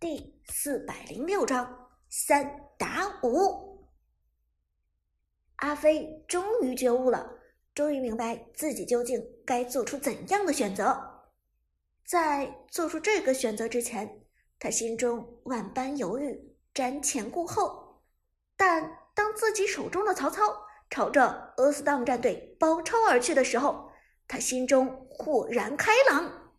第四百零六章三打五。阿飞终于觉悟了，终于明白自己究竟该做出怎样的选择。在做出这个选择之前，他心中万般犹豫，瞻前顾后。但当自己手中的曹操朝着阿斯当战队包抄而去的时候，他心中豁然开朗。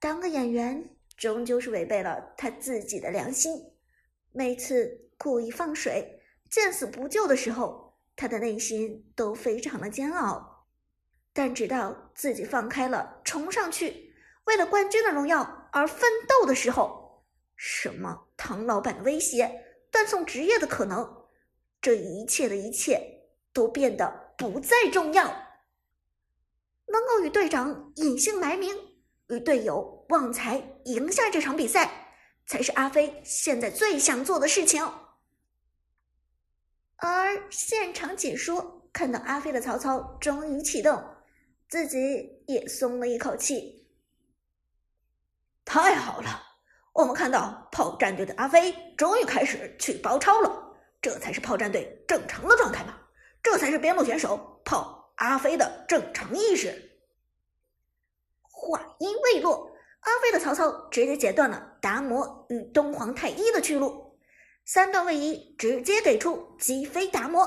当个演员。终究是违背了他自己的良心。每次故意放水、见死不救的时候，他的内心都非常的煎熬。但直到自己放开了冲上去，为了冠军的荣耀而奋斗的时候，什么唐老板的威胁、断送职业的可能，这一切的一切都变得不再重要。能够与队长隐姓埋名。与队友旺财赢下这场比赛，才是阿飞现在最想做的事情。而现场解说看到阿飞的曹操终于启动，自己也松了一口气。太好了，我们看到炮战队的阿飞终于开始去包抄了，这才是炮战队正常的状态吧？这才是边路选手炮阿飞的正常意识。话音未落，阿飞的曹操直接截断了达摩与东皇太一的去路，三段位移直接给出击飞达摩，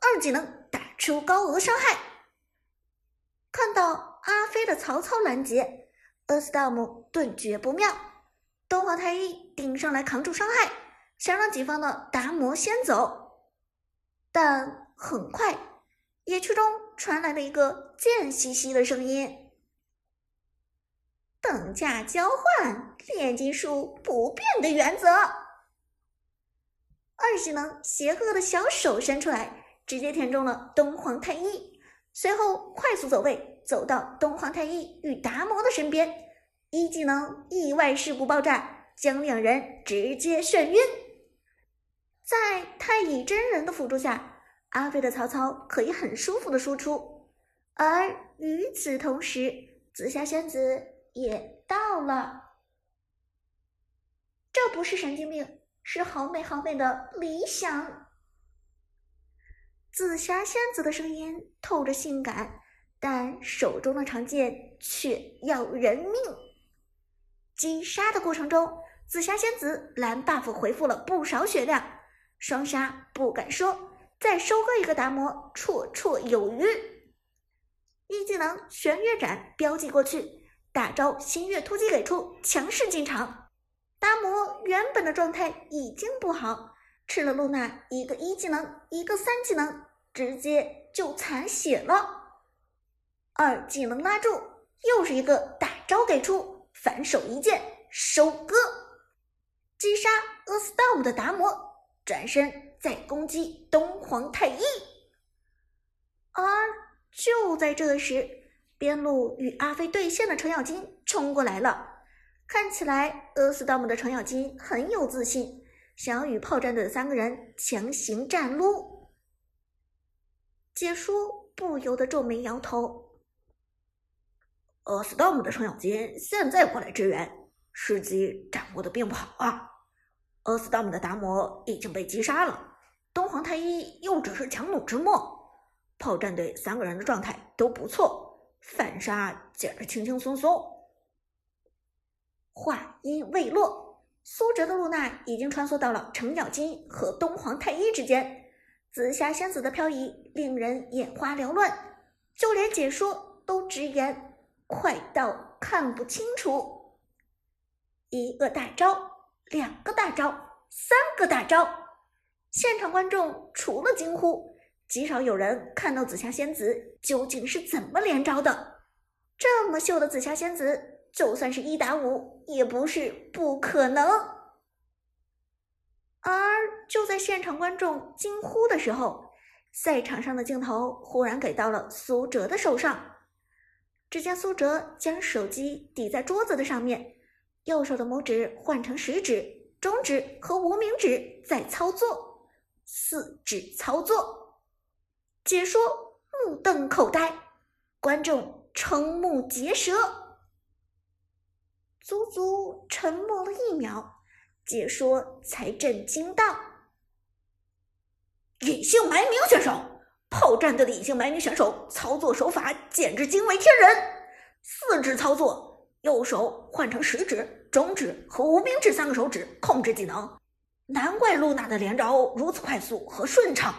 二技能打出高额伤害。看到阿飞的曹操拦截，阿斯达姆顿觉不妙，东皇太一顶上来扛住伤害，想让己方的达摩先走，但很快野区中传来了一个贱兮兮的声音。等价交换，炼金术不变的原则。二技能邪恶的小手伸出来，直接填中了东皇太一，随后快速走位，走到东皇太一与达摩的身边。一技能意外事故爆炸，将两人直接眩晕。在太乙真人的辅助下，阿飞的曹操可以很舒服的输出。而与此同时，紫霞仙子。也到了，这不是神经病，是好美好美的理想。紫霞仙子的声音透着性感，但手中的长剑却要人命。击杀的过程中，紫霞仙子蓝 buff 回复了不少血量，双杀不敢说，再收割一个达摩绰绰有余。一技能玄月斩标记过去。大招星月突击给出，强势进场。达摩原本的状态已经不好，吃了露娜一个一技能，一个三技能，直接就残血了。二技能拉住，又是一个大招给出，反手一剑收割，击杀阿斯道姆的达摩，转身再攻击东皇太一。而就在这时。边路与阿飞对线的程咬金冲过来了，看起来阿斯道姆的程咬金很有自信，想要与炮战队的三个人强行战撸。解说不由得皱眉摇头。阿斯道姆的程咬金现在过来支援，时机掌握的并不好啊。阿斯道姆的达摩已经被击杀了，东皇太一又只是强弩之末，炮战队三个人的状态都不错。反杀简直轻轻松松。话音未落，苏哲的露娜已经穿梭到了程咬金和东皇太一之间，紫霞仙子的漂移令人眼花缭乱，就连解说都直言快到看不清楚。一个大招，两个大招，三个大招，现场观众除了惊呼。极少有人看到紫霞仙子究竟是怎么连招的。这么秀的紫霞仙子，就算是一打五也不是不可能。而就在现场观众惊呼的时候，赛场上的镜头忽然给到了苏哲的手上。只见苏哲将手机抵在桌子的上面，右手的拇指换成食指、中指和无名指在操作，四指操作。解说目瞪口呆，观众瞠目结舌。足足沉默了一秒，解说才震惊道：“隐姓埋名选手，炮战队的隐姓埋名选手操作手法简直惊为天人！四指操作，右手换成食指、中指和无名指三个手指控制技能，难怪露娜的连招如此快速和顺畅，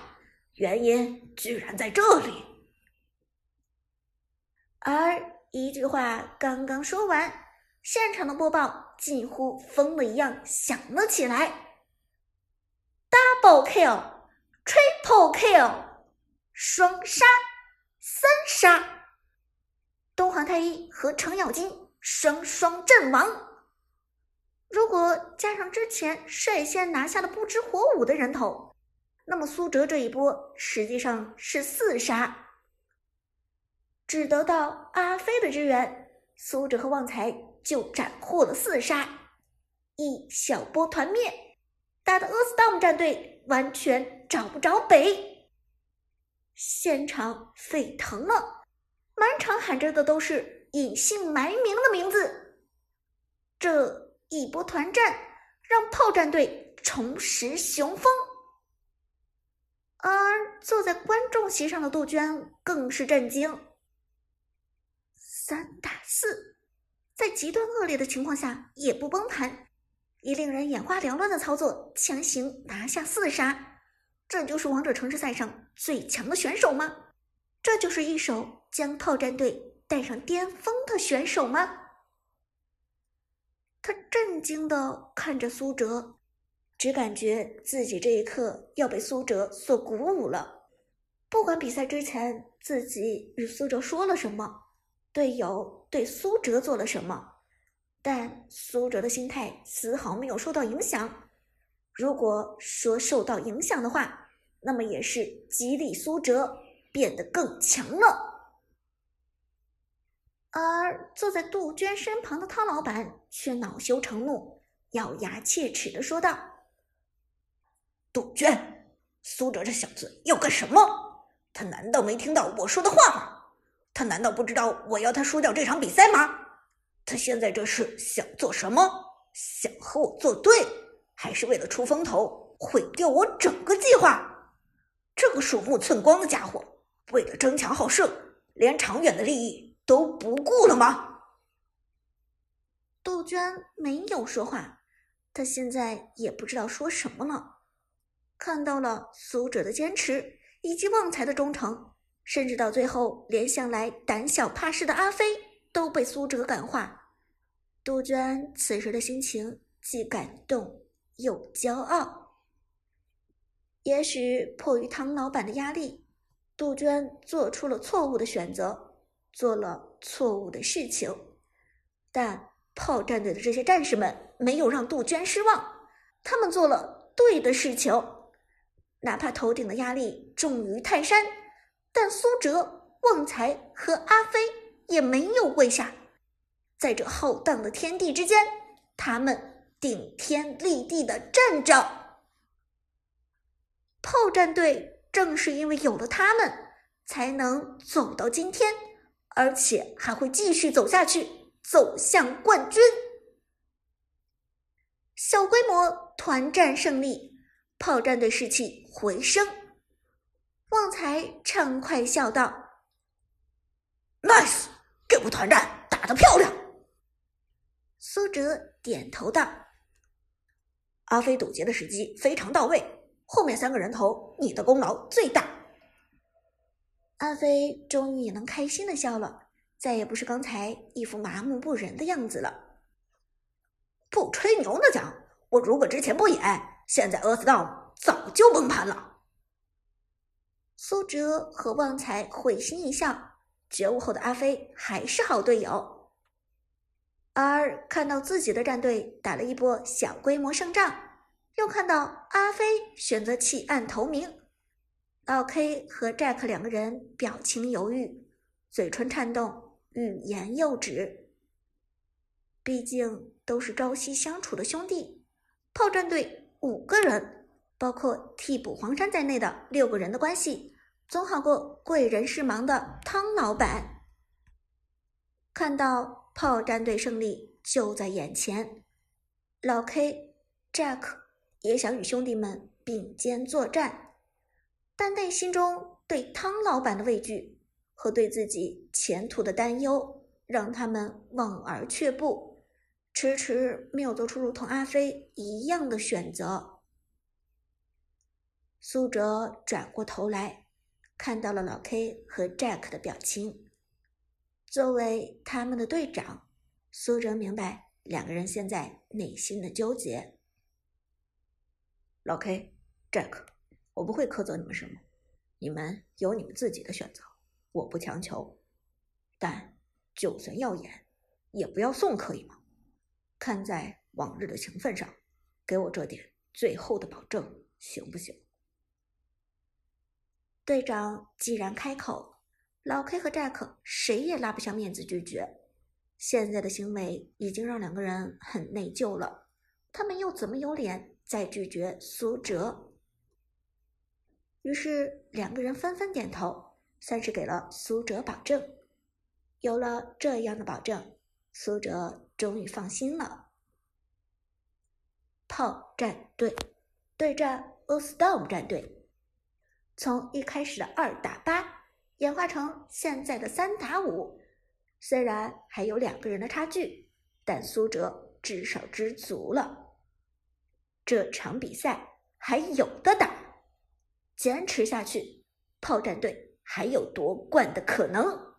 原因居然在这里。”而一句话刚刚说完，现场的播报几乎疯了一样响了起来：“Double kill, Triple kill，双杀，三杀！东皇太一和程咬金双双阵亡。如果加上之前率先拿下了不知火舞的人头，那么苏哲这一波实际上是四杀。”只得到阿飞的支援，苏哲和旺财就斩获了四杀，一小波团灭，打的 A Storm 战队完全找不着北，现场沸腾了，满场喊着的都是隐姓埋名的名字。这一波团战让炮战队重拾雄风，而坐在观众席上的杜鹃更是震惊。三打四，在极端恶劣的情况下也不崩盘，以令人眼花缭乱的操作强行拿下四杀，这就是王者城市赛上最强的选手吗？这就是一手将炮战队带上巅峰的选手吗？他震惊的看着苏哲，只感觉自己这一刻要被苏哲所鼓舞了。不管比赛之前自己与苏哲说了什么。队友对苏哲做了什么？但苏哲的心态丝毫没有受到影响。如果说受到影响的话，那么也是激励苏哲变得更强了。而坐在杜鹃身旁的汤老板却恼羞成怒，咬牙切齿的说道：“杜鹃，苏哲这小子要干什么？他难道没听到我说的话吗？”他难道不知道我要他输掉这场比赛吗？他现在这是想做什么？想和我作对，还是为了出风头，毁掉我整个计划？这个鼠目寸光的家伙，为了争强好胜，连长远的利益都不顾了吗？杜鹃没有说话，他现在也不知道说什么了。看到了苏哲的坚持以及旺财的忠诚。甚至到最后，连向来胆小怕事的阿飞都被苏哲感化。杜鹃此时的心情既感动又骄傲。也许迫于唐老板的压力，杜鹃做出了错误的选择，做了错误的事情。但炮战队的这些战士们没有让杜鹃失望，他们做了对的事情，哪怕头顶的压力重于泰山。但苏哲、旺财和阿飞也没有跪下，在这浩荡的天地之间，他们顶天立地的站着。炮战队正是因为有了他们，才能走到今天，而且还会继续走下去，走向冠军。小规模团战胜利，炮战队士气回升。旺财畅快笑道：“Nice，这波团战打得漂亮。”苏哲点头道：“阿飞堵截的时机非常到位，后面三个人头你的功劳最大。”阿飞终于也能开心的笑了，再也不是刚才一副麻木不仁的样子了。不吹牛的讲，我如果之前不演，现在 Earthdown 早就崩盘了。苏哲和旺财会心一笑，觉悟后的阿飞还是好队友。而看到自己的战队打了一波小规模胜仗，又看到阿飞选择弃暗投明，老 K 和 Jack 两个人表情犹豫，嘴唇颤动，欲言又止。毕竟都是朝夕相处的兄弟，炮战队五个人，包括替补黄山在内的六个人的关系。总好过贵人事忙的汤老板。看到炮战队胜利，就在眼前。老 K、Jack 也想与兄弟们并肩作战，但内心中对汤老板的畏惧和对自己前途的担忧，让他们望而却步，迟迟没有做出如同阿飞一样的选择。苏哲转过头来，看到了老 K 和 Jack 的表情。作为他们的队长，苏哲明白两个人现在内心的纠结。老 K、Jack，我不会苛责你们什么，你们有你们自己的选择，我不强求。但就算要演，也不要送，可以吗？看在往日的情分上，给我这点最后的保证，行不行？队长既然开口，老 K 和 Jack 谁也拉不下面子拒绝。现在的行为已经让两个人很内疚了，他们又怎么有脸再拒绝苏哲？于是两个人纷纷点头，算是给了苏哲保证。有了这样的保证，苏哲终于放心了。炮战队对战 o s t o r m 战队。从一开始的二打八演化成现在的三打五，虽然还有两个人的差距，但苏哲至少知足了。这场比赛还有的打，坚持下去，炮战队还有夺冠的可能。